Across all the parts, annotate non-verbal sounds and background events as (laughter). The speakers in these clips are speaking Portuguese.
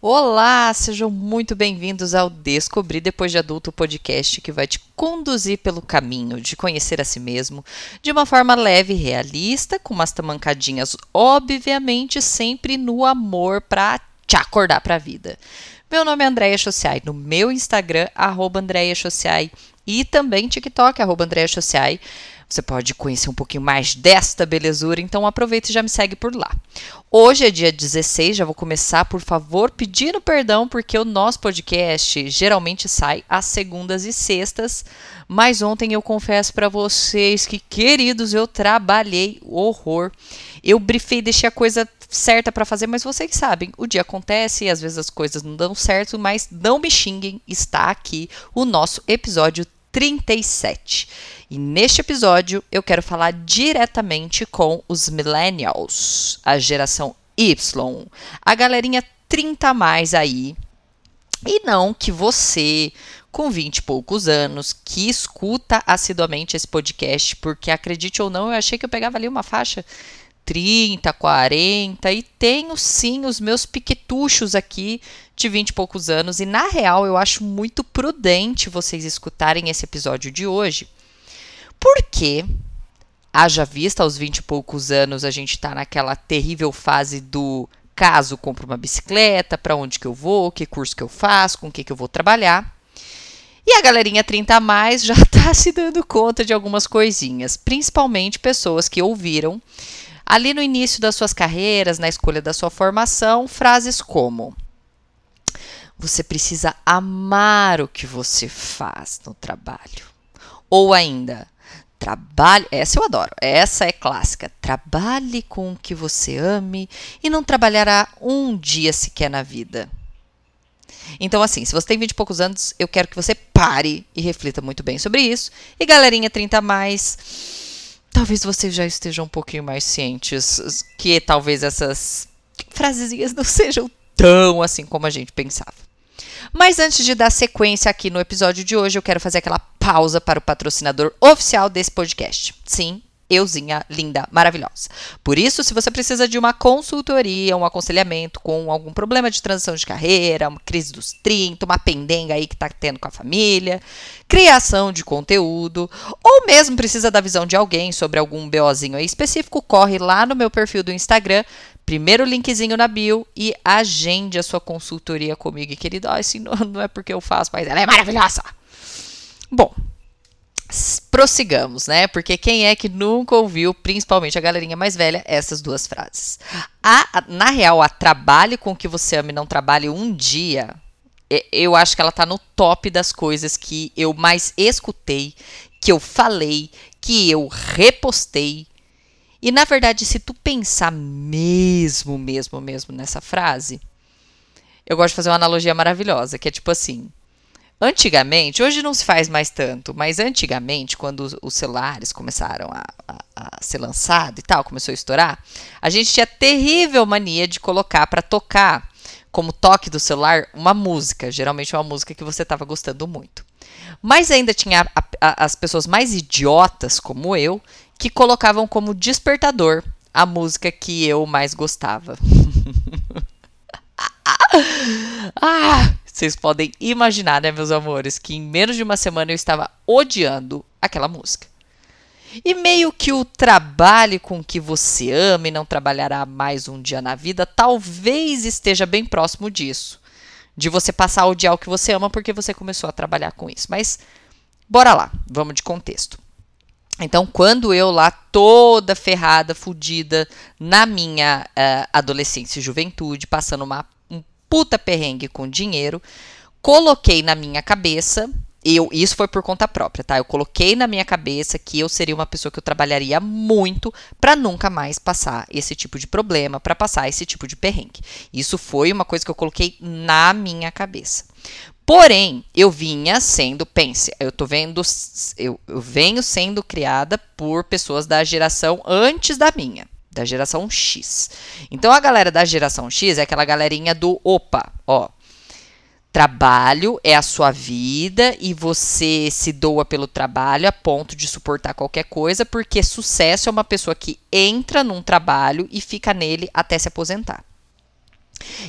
Olá, sejam muito bem-vindos ao Descobrir Depois de Adulto podcast que vai te conduzir pelo caminho de conhecer a si mesmo de uma forma leve e realista, com umas tamancadinhas, obviamente, sempre no amor para te acordar para a vida. Meu nome é Andréia Chociai, no meu Instagram, arroba Andréia Chociai, e também TikTok, arroba Andréia Chociai. Você pode conhecer um pouquinho mais desta belezura, então aproveita e já me segue por lá. Hoje é dia 16, já vou começar, por favor, pedindo perdão, porque o nosso podcast geralmente sai às segundas e sextas, mas ontem eu confesso para vocês que, queridos, eu trabalhei horror. Eu brifei, deixei a coisa certa para fazer, mas vocês sabem, o dia acontece às vezes as coisas não dão certo, mas não me xinguem, está aqui o nosso episódio 37. E neste episódio eu quero falar diretamente com os millennials, a geração Y, a galerinha 30 a mais aí. E não que você, com 20 e poucos anos, que escuta assiduamente esse podcast, porque acredite ou não, eu achei que eu pegava ali uma faixa 30, 40 e tenho sim os meus piquetuchos aqui de 20 e poucos anos. E na real, eu acho muito prudente vocês escutarem esse episódio de hoje, porque, haja vista aos 20 e poucos anos, a gente está naquela terrível fase do caso compro uma bicicleta, para onde que eu vou, que curso que eu faço, com que, que eu vou trabalhar. E a galerinha 30 a mais já está (laughs) se dando conta de algumas coisinhas, principalmente pessoas que ouviram ali no início das suas carreiras, na escolha da sua formação, frases como: Você precisa amar o que você faz no trabalho. Ou ainda, trabalhe, essa eu adoro, essa é clássica. Trabalhe com o que você ame e não trabalhará um dia sequer na vida. Então, assim, se você tem 20 e poucos anos, eu quero que você pare e reflita muito bem sobre isso. E galerinha 30 a mais, talvez vocês já estejam um pouquinho mais cientes que talvez essas frasezinhas não sejam tão assim como a gente pensava. Mas antes de dar sequência aqui no episódio de hoje, eu quero fazer aquela pausa para o patrocinador oficial desse podcast. Sim, euzinha linda, maravilhosa. Por isso, se você precisa de uma consultoria, um aconselhamento com algum problema de transição de carreira, uma crise dos 30, uma pendenga aí que tá tendo com a família, criação de conteúdo, ou mesmo precisa da visão de alguém sobre algum BOzinho aí específico, corre lá no meu perfil do Instagram, primeiro linkzinho na bio e agende a sua consultoria comigo, querido. Ah, assim, não, não é porque eu faço, mas ela é maravilhosa. Bom, prossigamos, né? Porque quem é que nunca ouviu, principalmente a galerinha mais velha, essas duas frases? A, na real, a trabalhe com o que você ama e não trabalhe um dia, eu acho que ela tá no top das coisas que eu mais escutei, que eu falei, que eu repostei. E na verdade, se tu pensar mesmo, mesmo, mesmo nessa frase, eu gosto de fazer uma analogia maravilhosa, que é tipo assim: Antigamente, hoje não se faz mais tanto, mas antigamente, quando os, celulares começaram a, a, a, ser lançados e tal, começou a estourar, a gente tinha terrível mania de colocar para tocar como toque do celular uma música, geralmente uma música que você estava gostando muito. Mas ainda tinha as pessoas mais idiotas, como eu, que colocavam como despertador a música que eu mais gostava. (laughs) ah, vocês podem imaginar, né, meus amores, que em menos de uma semana eu estava odiando aquela música. E meio que o trabalhe com que você ama e não trabalhará mais um dia na vida, talvez esteja bem próximo disso. De você passar a odiar o que você ama porque você começou a trabalhar com isso. Mas bora lá, vamos de contexto. Então, quando eu lá toda ferrada, fodida, na minha uh, adolescência e juventude, passando uma puta perrengue com dinheiro, coloquei na minha cabeça, eu, isso foi por conta própria, tá? Eu coloquei na minha cabeça que eu seria uma pessoa que eu trabalharia muito para nunca mais passar esse tipo de problema, para passar esse tipo de perrengue. Isso foi uma coisa que eu coloquei na minha cabeça. Porém, eu vinha sendo, pense, eu tô vendo, eu, eu venho sendo criada por pessoas da geração antes da minha da geração X. Então a galera da geração X é aquela galerinha do opa, ó. Trabalho é a sua vida e você se doa pelo trabalho a ponto de suportar qualquer coisa, porque sucesso é uma pessoa que entra num trabalho e fica nele até se aposentar.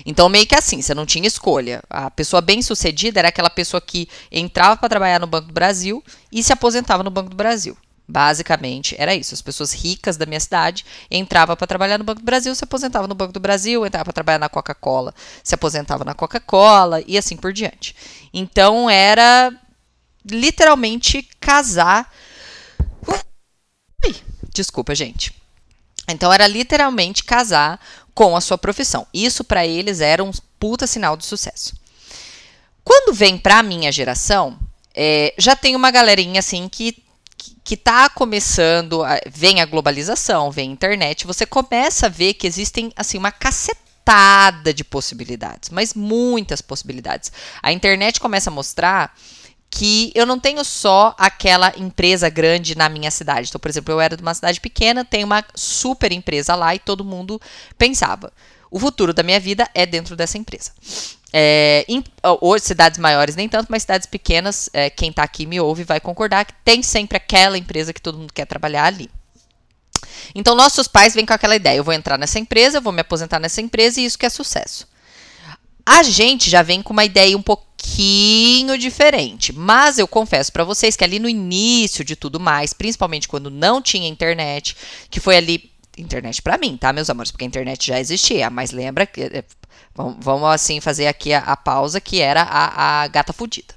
Então, meio que assim, você não tinha escolha. A pessoa bem-sucedida era aquela pessoa que entrava para trabalhar no Banco do Brasil e se aposentava no Banco do Brasil. Basicamente, era isso. As pessoas ricas da minha cidade entravam para trabalhar no Banco do Brasil, se aposentavam no Banco do Brasil, entravam para trabalhar na Coca-Cola, se aposentavam na Coca-Cola e assim por diante. Então, era literalmente casar. Ui, desculpa, gente. Então, era literalmente casar com a sua profissão. Isso para eles era um puta sinal de sucesso. Quando vem para a minha geração, é, já tem uma galerinha assim que que está começando, vem a globalização, vem a internet, você começa a ver que existem assim uma cacetada de possibilidades, mas muitas possibilidades. A internet começa a mostrar que eu não tenho só aquela empresa grande na minha cidade. Então, por exemplo, eu era de uma cidade pequena, tem uma super empresa lá e todo mundo pensava: o futuro da minha vida é dentro dessa empresa. É, em, hoje, cidades maiores nem tanto, mas cidades pequenas, é, quem está aqui me ouve vai concordar que tem sempre aquela empresa que todo mundo quer trabalhar ali. Então, nossos pais vêm com aquela ideia: eu vou entrar nessa empresa, eu vou me aposentar nessa empresa e isso que é sucesso. A gente já vem com uma ideia um pouquinho diferente, mas eu confesso para vocês que ali no início de tudo mais, principalmente quando não tinha internet, que foi ali internet para mim, tá, meus amores? Porque a internet já existia, mas lembra que. Vamos, vamos assim fazer aqui a, a pausa que era a, a gata fudida.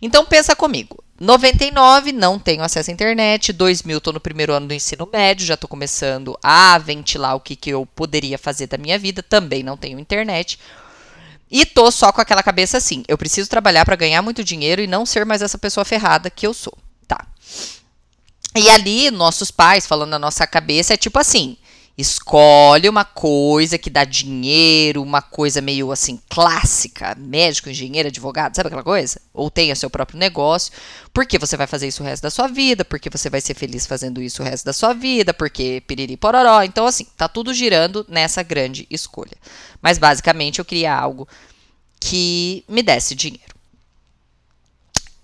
Então pensa comigo. 99 não tenho acesso à internet, 2000 estou no primeiro ano do ensino médio, já estou começando a ventilar o que, que eu poderia fazer da minha vida, também não tenho internet. E tô só com aquela cabeça assim, eu preciso trabalhar para ganhar muito dinheiro e não ser mais essa pessoa ferrada que eu sou. Tá. E ali, nossos pais, falando na nossa cabeça, é tipo assim: escolhe uma coisa que dá dinheiro, uma coisa meio assim clássica, médico, engenheiro, advogado, sabe aquela coisa? Ou tenha seu próprio negócio, porque você vai fazer isso o resto da sua vida, porque você vai ser feliz fazendo isso o resto da sua vida, porque piriri pororó. Então, assim, tá tudo girando nessa grande escolha. Mas basicamente eu queria algo que me desse dinheiro.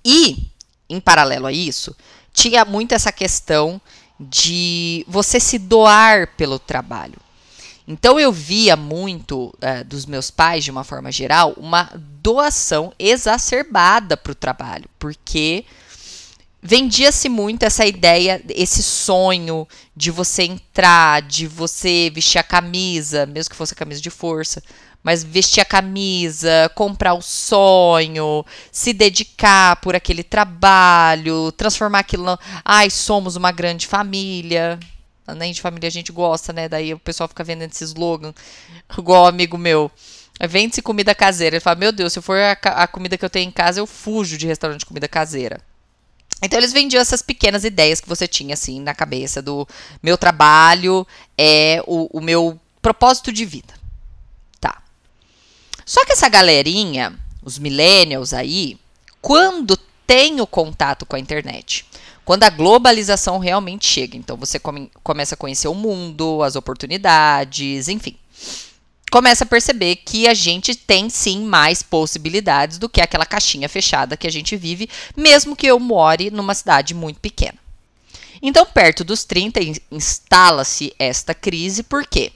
E, em paralelo a isso, tinha muito essa questão de você se doar pelo trabalho. Então eu via muito uh, dos meus pais, de uma forma geral, uma doação exacerbada para o trabalho, porque vendia-se muito essa ideia, esse sonho de você entrar, de você vestir a camisa, mesmo que fosse a camisa de força, mas vestir a camisa, comprar o sonho, se dedicar por aquele trabalho, transformar aquilo. Ai, somos uma grande família. Nem de família a gente gosta, né? Daí o pessoal fica vendendo esse slogan, igual um amigo meu. Vende-se comida caseira. Ele fala: Meu Deus, se for a, a comida que eu tenho em casa, eu fujo de restaurante de comida caseira. Então eles vendiam essas pequenas ideias que você tinha assim na cabeça do meu trabalho é o, o meu propósito de vida. Só que essa galerinha, os millennials aí, quando tem o contato com a internet, quando a globalização realmente chega, então você come, começa a conhecer o mundo, as oportunidades, enfim. Começa a perceber que a gente tem sim mais possibilidades do que aquela caixinha fechada que a gente vive, mesmo que eu more numa cidade muito pequena. Então, perto dos 30, instala-se esta crise, por quê?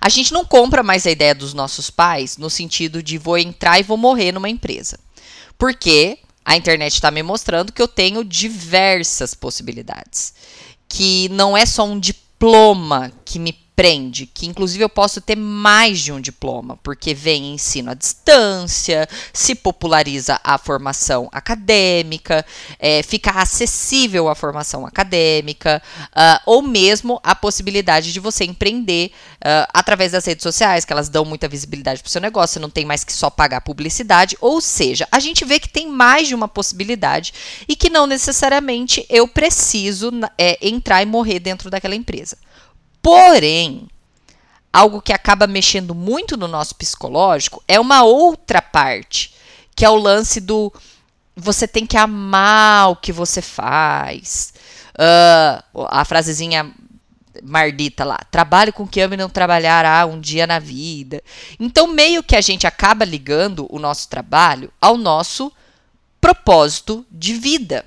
A gente não compra mais a ideia dos nossos pais no sentido de vou entrar e vou morrer numa empresa. Porque a internet está me mostrando que eu tenho diversas possibilidades. Que não é só um diploma que me prende, que inclusive eu posso ter mais de um diploma, porque vem ensino à distância, se populariza a formação acadêmica, é, fica acessível a formação acadêmica, uh, ou mesmo a possibilidade de você empreender uh, através das redes sociais, que elas dão muita visibilidade para o seu negócio, não tem mais que só pagar publicidade, ou seja, a gente vê que tem mais de uma possibilidade e que não necessariamente eu preciso é, entrar e morrer dentro daquela empresa. Porém, algo que acaba mexendo muito no nosso psicológico é uma outra parte, que é o lance do você tem que amar o que você faz. Uh, a frasezinha mardita lá, trabalhe com que ame não trabalhará um dia na vida. Então, meio que a gente acaba ligando o nosso trabalho ao nosso propósito de vida.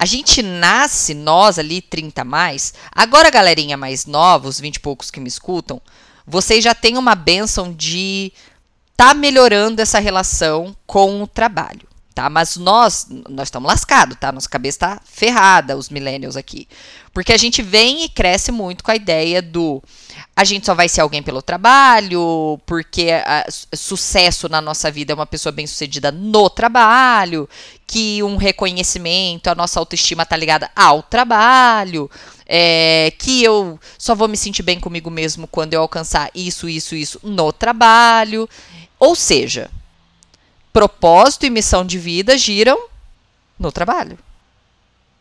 A gente nasce, nós ali, 30 mais. Agora, galerinha mais nova, os 20 e poucos que me escutam, vocês já têm uma benção de tá melhorando essa relação com o trabalho, tá? Mas nós, nós estamos lascados, tá? Nossa cabeça tá ferrada, os millennials aqui. Porque a gente vem e cresce muito com a ideia do a gente só vai ser alguém pelo trabalho, porque a, sucesso na nossa vida é uma pessoa bem-sucedida no trabalho, que um reconhecimento, a nossa autoestima tá ligada ao trabalho, é, que eu só vou me sentir bem comigo mesmo quando eu alcançar isso, isso, isso no trabalho. Ou seja, propósito e missão de vida giram no trabalho.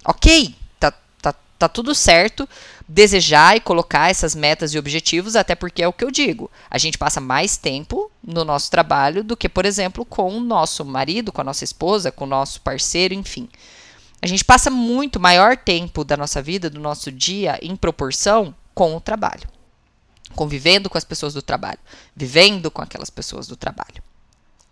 Ok, tá, tá, tá tudo certo desejar e colocar essas metas e objetivos, até porque é o que eu digo. A gente passa mais tempo no nosso trabalho do que, por exemplo, com o nosso marido, com a nossa esposa, com o nosso parceiro, enfim. A gente passa muito maior tempo da nossa vida, do nosso dia, em proporção com o trabalho. Convivendo com as pessoas do trabalho, vivendo com aquelas pessoas do trabalho.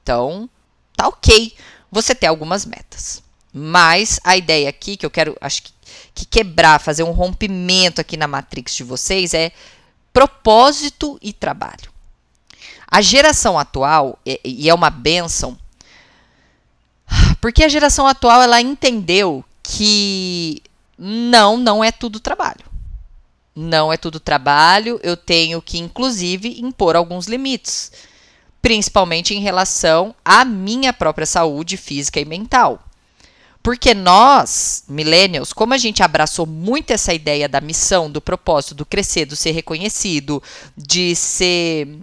Então, tá ok você ter algumas metas. Mas a ideia aqui que eu quero, acho que que quebrar, fazer um rompimento aqui na matrix de vocês é propósito e trabalho. A geração atual, e é uma benção, porque a geração atual ela entendeu que não, não é tudo trabalho. Não é tudo trabalho, eu tenho que, inclusive, impor alguns limites, principalmente em relação à minha própria saúde física e mental. Porque nós, millennials, como a gente abraçou muito essa ideia da missão, do propósito, do crescer, do ser reconhecido, de ser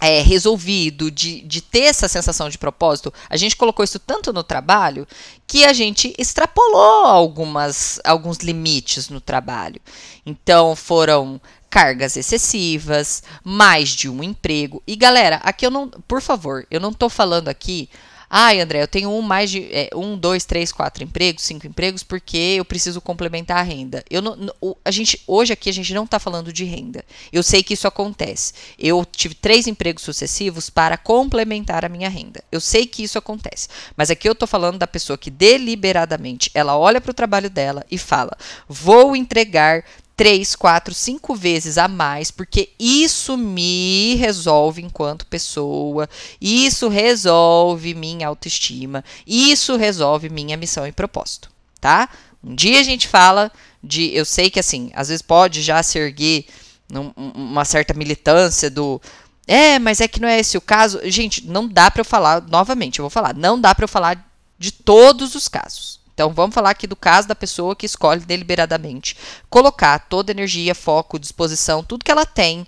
é, resolvido, de, de ter essa sensação de propósito, a gente colocou isso tanto no trabalho que a gente extrapolou algumas, alguns limites no trabalho. Então foram cargas excessivas, mais de um emprego. E galera, aqui eu não, por favor, eu não estou falando aqui Ai, André, eu tenho um mais de é, um, dois, três, quatro empregos, cinco empregos, porque eu preciso complementar a renda. Eu não, a gente hoje aqui a gente não está falando de renda. Eu sei que isso acontece. Eu tive três empregos sucessivos para complementar a minha renda. Eu sei que isso acontece. Mas aqui eu estou falando da pessoa que deliberadamente ela olha para o trabalho dela e fala: vou entregar três, quatro, cinco vezes a mais, porque isso me resolve enquanto pessoa, isso resolve minha autoestima, isso resolve minha missão e propósito, tá? Um dia a gente fala de, eu sei que assim, às vezes pode já se erguer num, uma certa militância do é, mas é que não é esse o caso. Gente, não dá para eu falar novamente, eu vou falar, não dá para eu falar de todos os casos. Então, vamos falar aqui do caso da pessoa que escolhe deliberadamente colocar toda energia, foco, disposição, tudo que ela tem,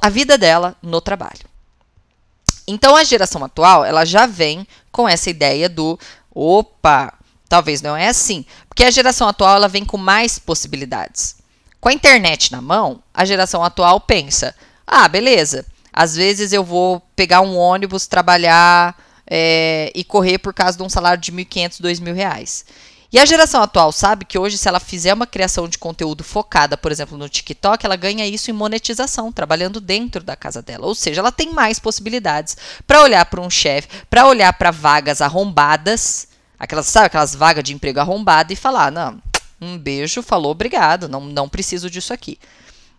a vida dela no trabalho. Então, a geração atual, ela já vem com essa ideia do opa, talvez não é assim, porque a geração atual ela vem com mais possibilidades. Com a internet na mão, a geração atual pensa: ah, beleza, às vezes eu vou pegar um ônibus, trabalhar é, e correr por causa de um salário de 1.500, 2.000 reais. E a geração atual sabe que hoje, se ela fizer uma criação de conteúdo focada, por exemplo, no TikTok, ela ganha isso em monetização, trabalhando dentro da casa dela. Ou seja, ela tem mais possibilidades para olhar para um chefe, para olhar para vagas arrombadas, aquelas, sabe, aquelas vagas de emprego arrombada e falar: não, um beijo, falou, obrigado, não, não preciso disso aqui.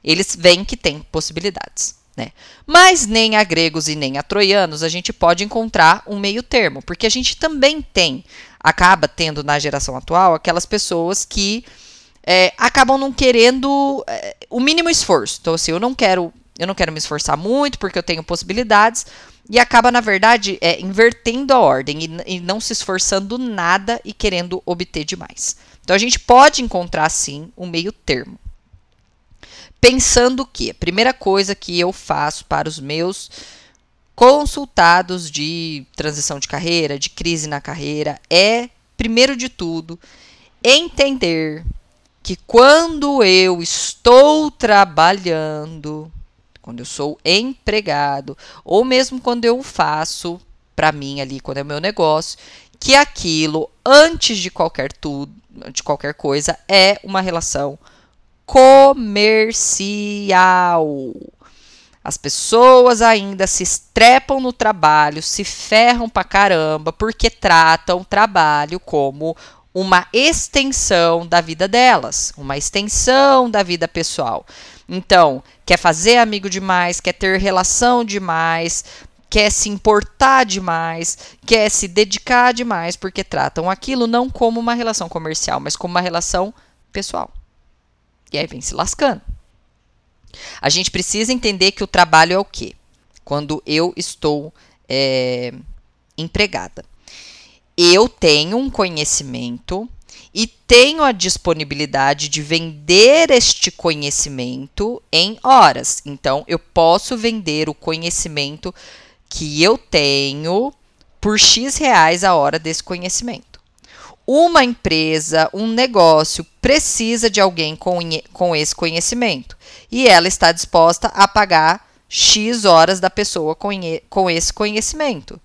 Eles veem que tem possibilidades. Né? Mas nem a gregos e nem a troianos a gente pode encontrar um meio termo, porque a gente também tem, acaba tendo na geração atual, aquelas pessoas que é, acabam não querendo é, o mínimo esforço. Então, assim, eu não quero, eu não quero me esforçar muito porque eu tenho possibilidades, e acaba, na verdade, é, invertendo a ordem e, e não se esforçando nada e querendo obter demais. Então a gente pode encontrar sim um meio termo pensando que a primeira coisa que eu faço para os meus consultados de transição de carreira, de crise na carreira, é, primeiro de tudo, entender que quando eu estou trabalhando, quando eu sou empregado, ou mesmo quando eu faço para mim ali, quando é meu negócio, que aquilo, antes de qualquer tudo, de qualquer coisa, é uma relação comercial. As pessoas ainda se estrepam no trabalho, se ferram pra caramba, porque tratam o trabalho como uma extensão da vida delas, uma extensão da vida pessoal. Então, quer fazer amigo demais, quer ter relação demais, quer se importar demais, quer se dedicar demais, porque tratam aquilo não como uma relação comercial, mas como uma relação pessoal. E aí vem se lascando. A gente precisa entender que o trabalho é o quê? Quando eu estou é, empregada. Eu tenho um conhecimento e tenho a disponibilidade de vender este conhecimento em horas. Então, eu posso vender o conhecimento que eu tenho por X reais a hora desse conhecimento. Uma empresa, um negócio precisa de alguém com, com esse conhecimento e ela está disposta a pagar X horas da pessoa com, com esse conhecimento.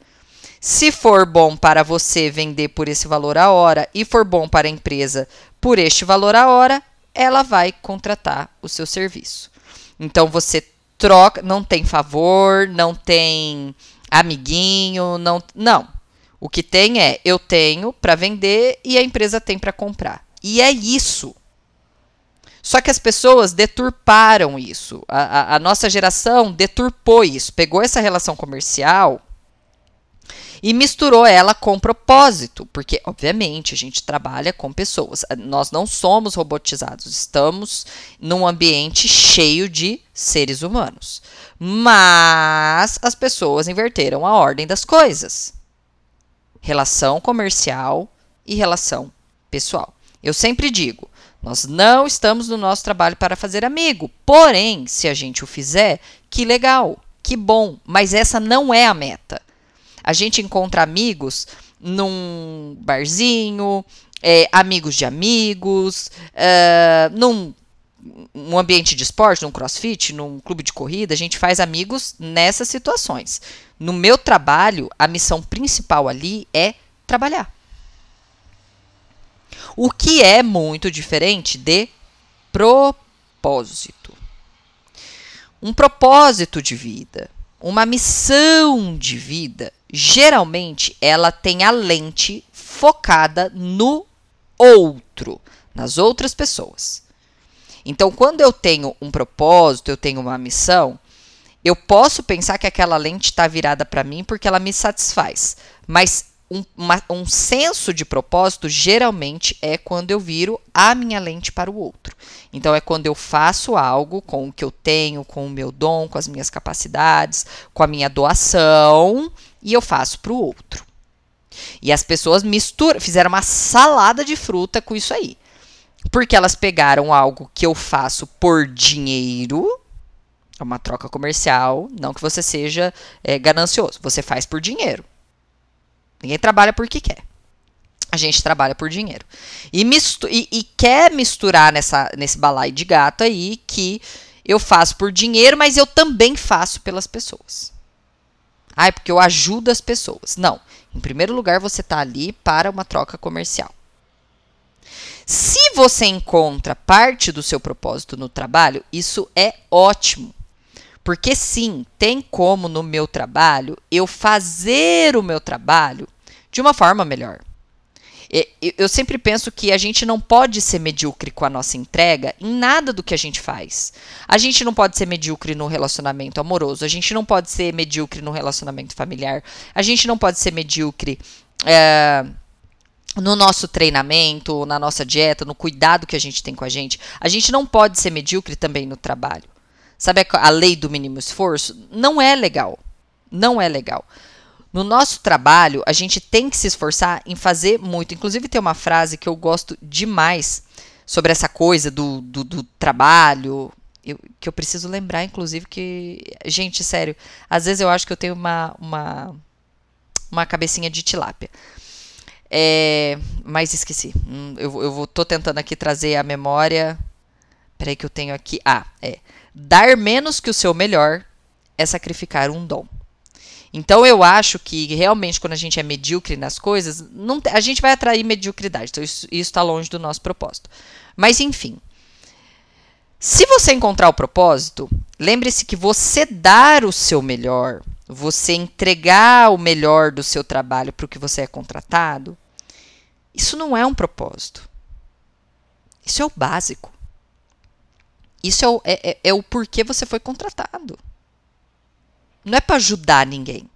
Se for bom para você vender por esse valor a hora e for bom para a empresa por este valor a hora, ela vai contratar o seu serviço. Então você troca, não tem favor, não tem amiguinho, não, não. O que tem é eu tenho para vender e a empresa tem para comprar. E é isso. Só que as pessoas deturparam isso. A, a, a nossa geração deturpou isso. Pegou essa relação comercial e misturou ela com propósito, porque obviamente a gente trabalha com pessoas. Nós não somos robotizados, estamos num ambiente cheio de seres humanos. Mas as pessoas inverteram a ordem das coisas. Relação comercial e relação pessoal. Eu sempre digo, nós não estamos no nosso trabalho para fazer amigo. Porém, se a gente o fizer, que legal, que bom, mas essa não é a meta. A gente encontra amigos num barzinho, é, amigos de amigos, é, num um ambiente de esporte, num crossfit, num clube de corrida, a gente faz amigos nessas situações. No meu trabalho, a missão principal ali é trabalhar. O que é muito diferente de propósito. Um propósito de vida, uma missão de vida geralmente ela tem a lente focada no outro, nas outras pessoas. Então, quando eu tenho um propósito, eu tenho uma missão, eu posso pensar que aquela lente está virada para mim porque ela me satisfaz. Mas um, uma, um senso de propósito geralmente é quando eu viro a minha lente para o outro. Então, é quando eu faço algo com o que eu tenho, com o meu dom, com as minhas capacidades, com a minha doação e eu faço para o outro. E as pessoas misturam, fizeram uma salada de fruta com isso aí. Porque elas pegaram algo que eu faço por dinheiro, é uma troca comercial, não que você seja é, ganancioso, você faz por dinheiro. Ninguém trabalha porque quer. A gente trabalha por dinheiro. E, e, e quer misturar nessa, nesse balai de gato aí que eu faço por dinheiro, mas eu também faço pelas pessoas. Ah, é porque eu ajudo as pessoas. Não. Em primeiro lugar, você está ali para uma troca comercial. Se você encontra parte do seu propósito no trabalho, isso é ótimo. Porque sim, tem como no meu trabalho eu fazer o meu trabalho de uma forma melhor. Eu sempre penso que a gente não pode ser medíocre com a nossa entrega em nada do que a gente faz. A gente não pode ser medíocre no relacionamento amoroso, a gente não pode ser medíocre no relacionamento familiar, a gente não pode ser medíocre. É, no nosso treinamento, na nossa dieta, no cuidado que a gente tem com a gente. A gente não pode ser medíocre também no trabalho. Sabe a lei do mínimo esforço? Não é legal. Não é legal. No nosso trabalho, a gente tem que se esforçar em fazer muito. Inclusive, tem uma frase que eu gosto demais sobre essa coisa do, do, do trabalho. Eu, que eu preciso lembrar, inclusive, que. Gente, sério, às vezes eu acho que eu tenho uma, uma, uma cabecinha de tilápia. É, mas esqueci. Hum, eu, eu vou, tô tentando aqui trazer a memória. Peraí que eu tenho aqui. Ah, é. Dar menos que o seu melhor é sacrificar um dom. Então eu acho que realmente quando a gente é medíocre nas coisas, não, a gente vai atrair mediocridade. Então isso está longe do nosso propósito. Mas enfim. Se você encontrar o propósito, lembre-se que você dar o seu melhor, você entregar o melhor do seu trabalho para o que você é contratado, Isso não é um propósito. Isso é o básico. Isso é o, é, é, é o porquê você foi contratado. Não é para ajudar ninguém.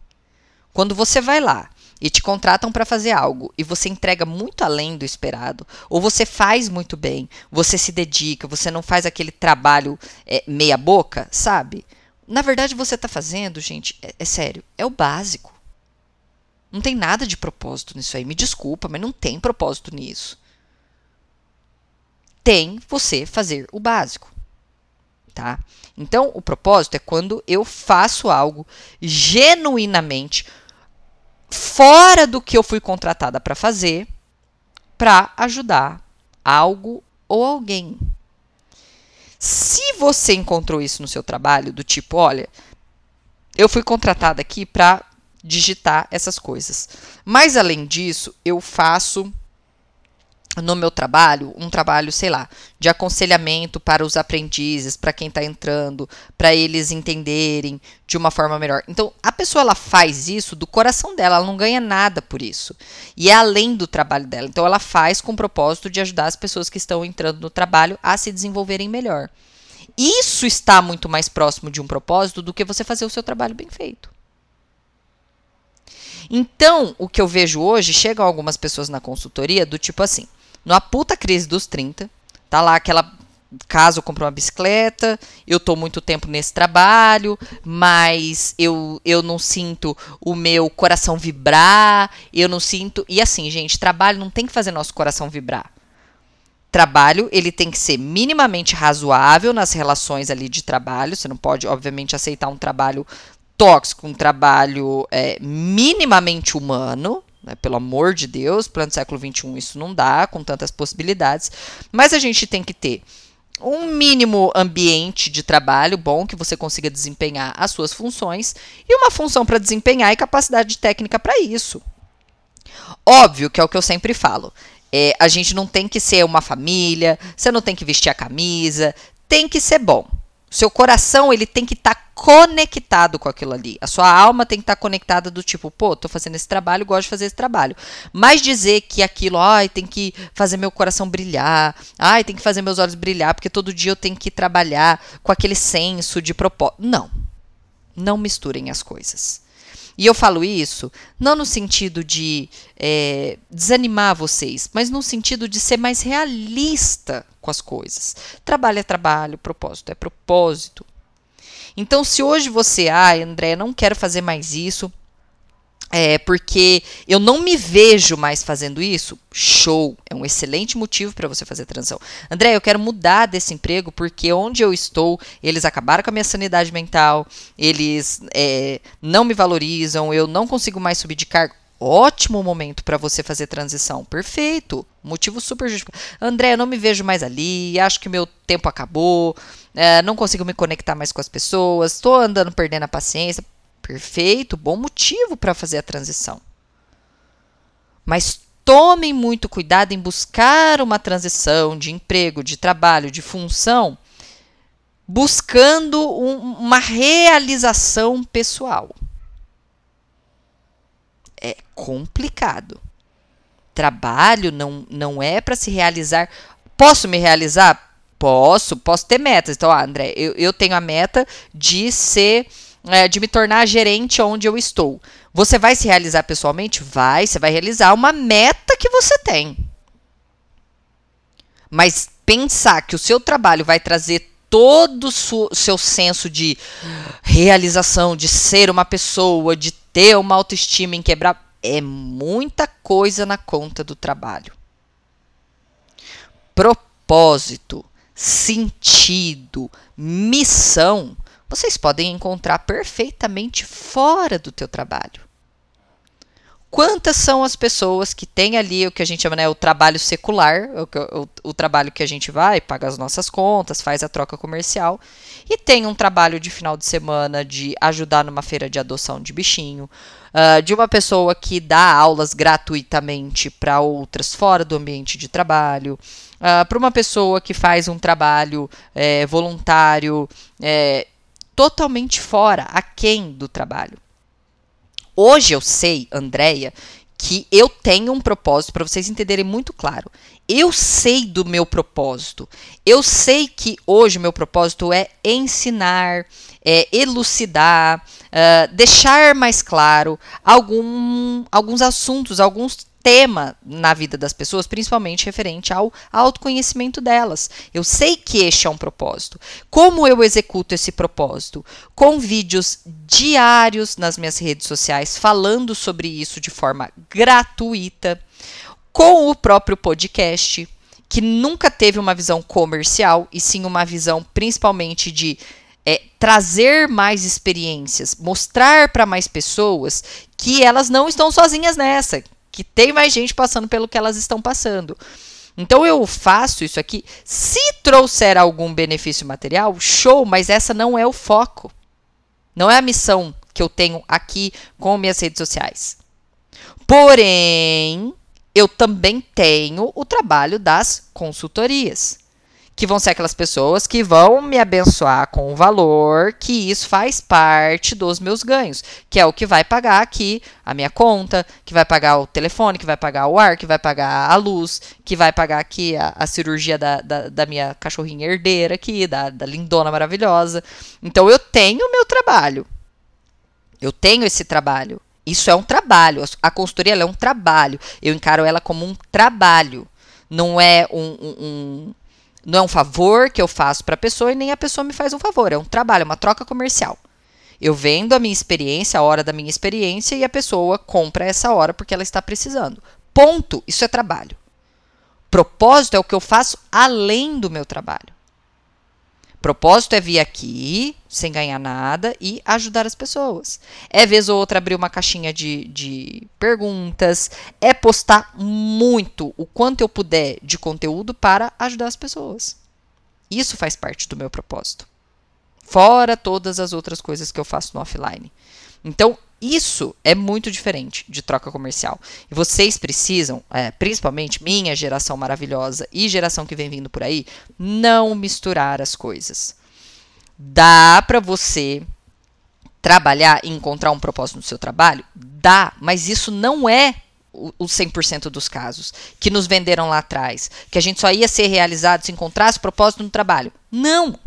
Quando você vai lá e te contratam para fazer algo e você entrega muito além do esperado, ou você faz muito bem, você se dedica, você não faz aquele trabalho é, meia boca, sabe? Na verdade, você está fazendo, gente, é, é sério, é o básico. Não tem nada de propósito nisso aí. Me desculpa, mas não tem propósito nisso. Tem você fazer o básico. Tá? Então, o propósito é quando eu faço algo genuinamente fora do que eu fui contratada para fazer, para ajudar algo ou alguém. Se você encontrou isso no seu trabalho, do tipo, olha, eu fui contratada aqui para digitar essas coisas. Mas além disso, eu faço no meu trabalho, um trabalho, sei lá, de aconselhamento para os aprendizes, para quem está entrando, para eles entenderem de uma forma melhor. Então, a pessoa ela faz isso do coração dela, ela não ganha nada por isso. E é além do trabalho dela. Então, ela faz com o propósito de ajudar as pessoas que estão entrando no trabalho a se desenvolverem melhor. Isso está muito mais próximo de um propósito do que você fazer o seu trabalho bem feito. Então, o que eu vejo hoje, chegam algumas pessoas na consultoria do tipo assim: numa puta crise dos 30, tá lá aquela caso eu comprei uma bicicleta, eu tô muito tempo nesse trabalho, mas eu, eu não sinto o meu coração vibrar, eu não sinto. E assim, gente, trabalho não tem que fazer nosso coração vibrar. Trabalho, ele tem que ser minimamente razoável nas relações ali de trabalho. Você não pode, obviamente, aceitar um trabalho tóxico, um trabalho é, minimamente humano, né? Pelo amor de Deus, plano do século XXI isso não dá, com tantas possibilidades. Mas a gente tem que ter um mínimo ambiente de trabalho bom que você consiga desempenhar as suas funções e uma função para desempenhar e capacidade técnica para isso. Óbvio que é o que eu sempre falo. É, a gente não tem que ser uma família, você não tem que vestir a camisa, tem que ser bom. Seu coração ele tem que estar tá conectado com aquilo ali. A sua alma tem que estar tá conectada do tipo, pô, tô fazendo esse trabalho, gosto de fazer esse trabalho. Mas dizer que aquilo, ai, tem que fazer meu coração brilhar, ai, tem que fazer meus olhos brilhar, porque todo dia eu tenho que trabalhar com aquele senso de propósito. Não. Não misturem as coisas. E eu falo isso não no sentido de é, desanimar vocês, mas no sentido de ser mais realista com as coisas. Trabalho é trabalho, propósito é propósito. Então, se hoje você, ah, André, não quero fazer mais isso, é, porque eu não me vejo mais fazendo isso, show, é um excelente motivo para você fazer transição. André, eu quero mudar desse emprego porque onde eu estou, eles acabaram com a minha sanidade mental, eles é, não me valorizam, eu não consigo mais subir de cargo. Ótimo momento para você fazer transição. Perfeito. Motivo super justificado. André, eu não me vejo mais ali, acho que meu tempo acabou, é, não consigo me conectar mais com as pessoas, estou andando perdendo a paciência. Perfeito, bom motivo para fazer a transição. Mas tomem muito cuidado em buscar uma transição de emprego, de trabalho, de função, buscando um, uma realização pessoal. É complicado. Trabalho não, não é para se realizar. Posso me realizar? Posso, posso ter metas. Então, ah, André, eu, eu tenho a meta de ser é, de me tornar gerente onde eu estou. Você vai se realizar pessoalmente? Vai, você vai realizar uma meta que você tem. Mas pensar que o seu trabalho vai trazer todo o seu senso de realização, de ser uma pessoa, de ter uma autoestima em quebrar, é muita coisa na conta do trabalho. Propósito, sentido, missão vocês podem encontrar perfeitamente fora do teu trabalho. Quantas são as pessoas que têm ali o que a gente chama né, o trabalho secular, o, o, o trabalho que a gente vai, paga as nossas contas, faz a troca comercial, e tem um trabalho de final de semana de ajudar numa feira de adoção de bichinho, uh, de uma pessoa que dá aulas gratuitamente para outras fora do ambiente de trabalho, uh, para uma pessoa que faz um trabalho é, voluntário. É, totalmente fora, aquém do trabalho. Hoje eu sei, Andréia, que eu tenho um propósito, para vocês entenderem muito claro. Eu sei do meu propósito. Eu sei que hoje o meu propósito é ensinar, é elucidar, uh, deixar mais claro algum, alguns assuntos, alguns tema na vida das pessoas, principalmente referente ao autoconhecimento delas. Eu sei que este é um propósito. Como eu executo esse propósito? Com vídeos diários nas minhas redes sociais falando sobre isso de forma gratuita, com o próprio podcast, que nunca teve uma visão comercial e sim uma visão principalmente de é, trazer mais experiências, mostrar para mais pessoas que elas não estão sozinhas nessa, que tem mais gente passando pelo que elas estão passando. Então eu faço isso aqui. Se trouxer algum benefício material, show, mas essa não é o foco. Não é a missão que eu tenho aqui com minhas redes sociais. Porém, eu também tenho o trabalho das consultorias que vão ser aquelas pessoas que vão me abençoar com o valor que isso faz parte dos meus ganhos, que é o que vai pagar aqui a minha conta, que vai pagar o telefone, que vai pagar o ar, que vai pagar a luz, que vai pagar aqui a, a cirurgia da, da, da, minha cachorrinha herdeira aqui, da, da lindona maravilhosa. Então eu tenho o meu trabalho. Eu tenho esse trabalho. Isso é um trabalho. A consultoria é um trabalho. Eu encaro ela como um trabalho. Não é um, um, um não é um favor que eu faço para a pessoa e nem a pessoa me faz um favor. É um trabalho, é uma troca comercial. Eu vendo a minha experiência, a hora da minha experiência, e a pessoa compra essa hora porque ela está precisando. Ponto. Isso é trabalho. Propósito é o que eu faço além do meu trabalho. Propósito é vir aqui, sem ganhar nada, e ajudar as pessoas. É vez ou outra abrir uma caixinha de, de perguntas, é postar muito, o quanto eu puder, de conteúdo para ajudar as pessoas. Isso faz parte do meu propósito. Fora todas as outras coisas que eu faço no offline. Então, isso é muito diferente de troca comercial. E vocês precisam, é, principalmente minha geração maravilhosa e geração que vem vindo por aí, não misturar as coisas. Dá para você trabalhar e encontrar um propósito no seu trabalho? Dá, mas isso não é o 100% dos casos que nos venderam lá atrás, que a gente só ia ser realizado se encontrasse propósito no trabalho. Não!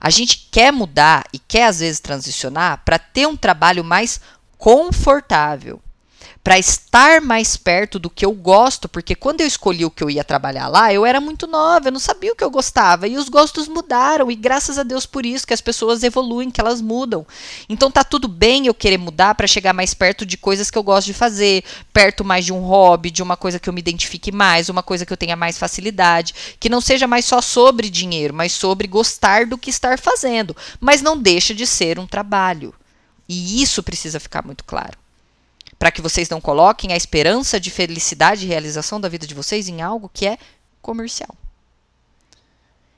A gente quer mudar e quer às vezes transicionar para ter um trabalho mais confortável, para estar mais perto do que eu gosto, porque quando eu escolhi o que eu ia trabalhar lá, eu era muito nova, eu não sabia o que eu gostava, e os gostos mudaram, e graças a Deus por isso que as pessoas evoluem, que elas mudam. Então tá tudo bem eu querer mudar para chegar mais perto de coisas que eu gosto de fazer, perto mais de um hobby, de uma coisa que eu me identifique mais, uma coisa que eu tenha mais facilidade, que não seja mais só sobre dinheiro, mas sobre gostar do que estar fazendo, mas não deixa de ser um trabalho. E isso precisa ficar muito claro para que vocês não coloquem a esperança de felicidade e realização da vida de vocês em algo que é comercial.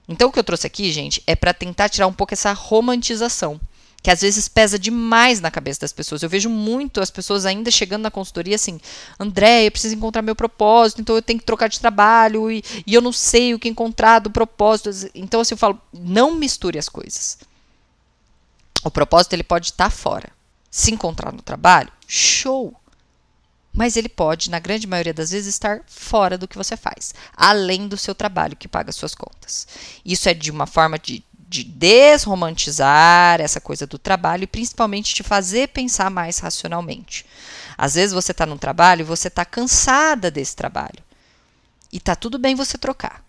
Então, o que eu trouxe aqui, gente, é para tentar tirar um pouco essa romantização, que às vezes pesa demais na cabeça das pessoas. Eu vejo muito as pessoas ainda chegando na consultoria assim: André, eu preciso encontrar meu propósito, então eu tenho que trocar de trabalho e, e eu não sei o que encontrar do propósito. Então, assim, eu falo: não misture as coisas. O propósito ele pode estar fora se encontrar no trabalho, show! Mas ele pode, na grande maioria das vezes, estar fora do que você faz, além do seu trabalho que paga suas contas. Isso é de uma forma de, de desromantizar essa coisa do trabalho e principalmente te fazer pensar mais racionalmente. Às vezes você está num trabalho e você está cansada desse trabalho. E tá tudo bem você trocar.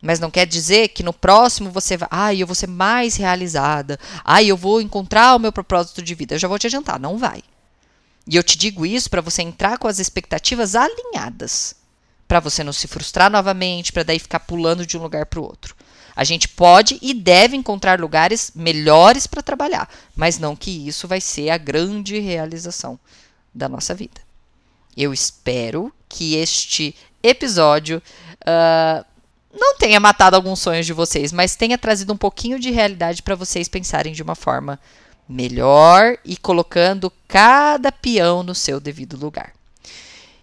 Mas não quer dizer que no próximo você vai, ai, eu vou ser mais realizada, ai, eu vou encontrar o meu propósito de vida. Eu já vou te adiantar, não vai. E eu te digo isso para você entrar com as expectativas alinhadas, para você não se frustrar novamente, para daí ficar pulando de um lugar para o outro. A gente pode e deve encontrar lugares melhores para trabalhar, mas não que isso vai ser a grande realização da nossa vida. Eu espero que este episódio uh, não tenha matado alguns sonhos de vocês, mas tenha trazido um pouquinho de realidade para vocês pensarem de uma forma melhor e colocando cada peão no seu devido lugar.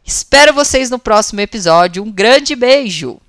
Espero vocês no próximo episódio. Um grande beijo!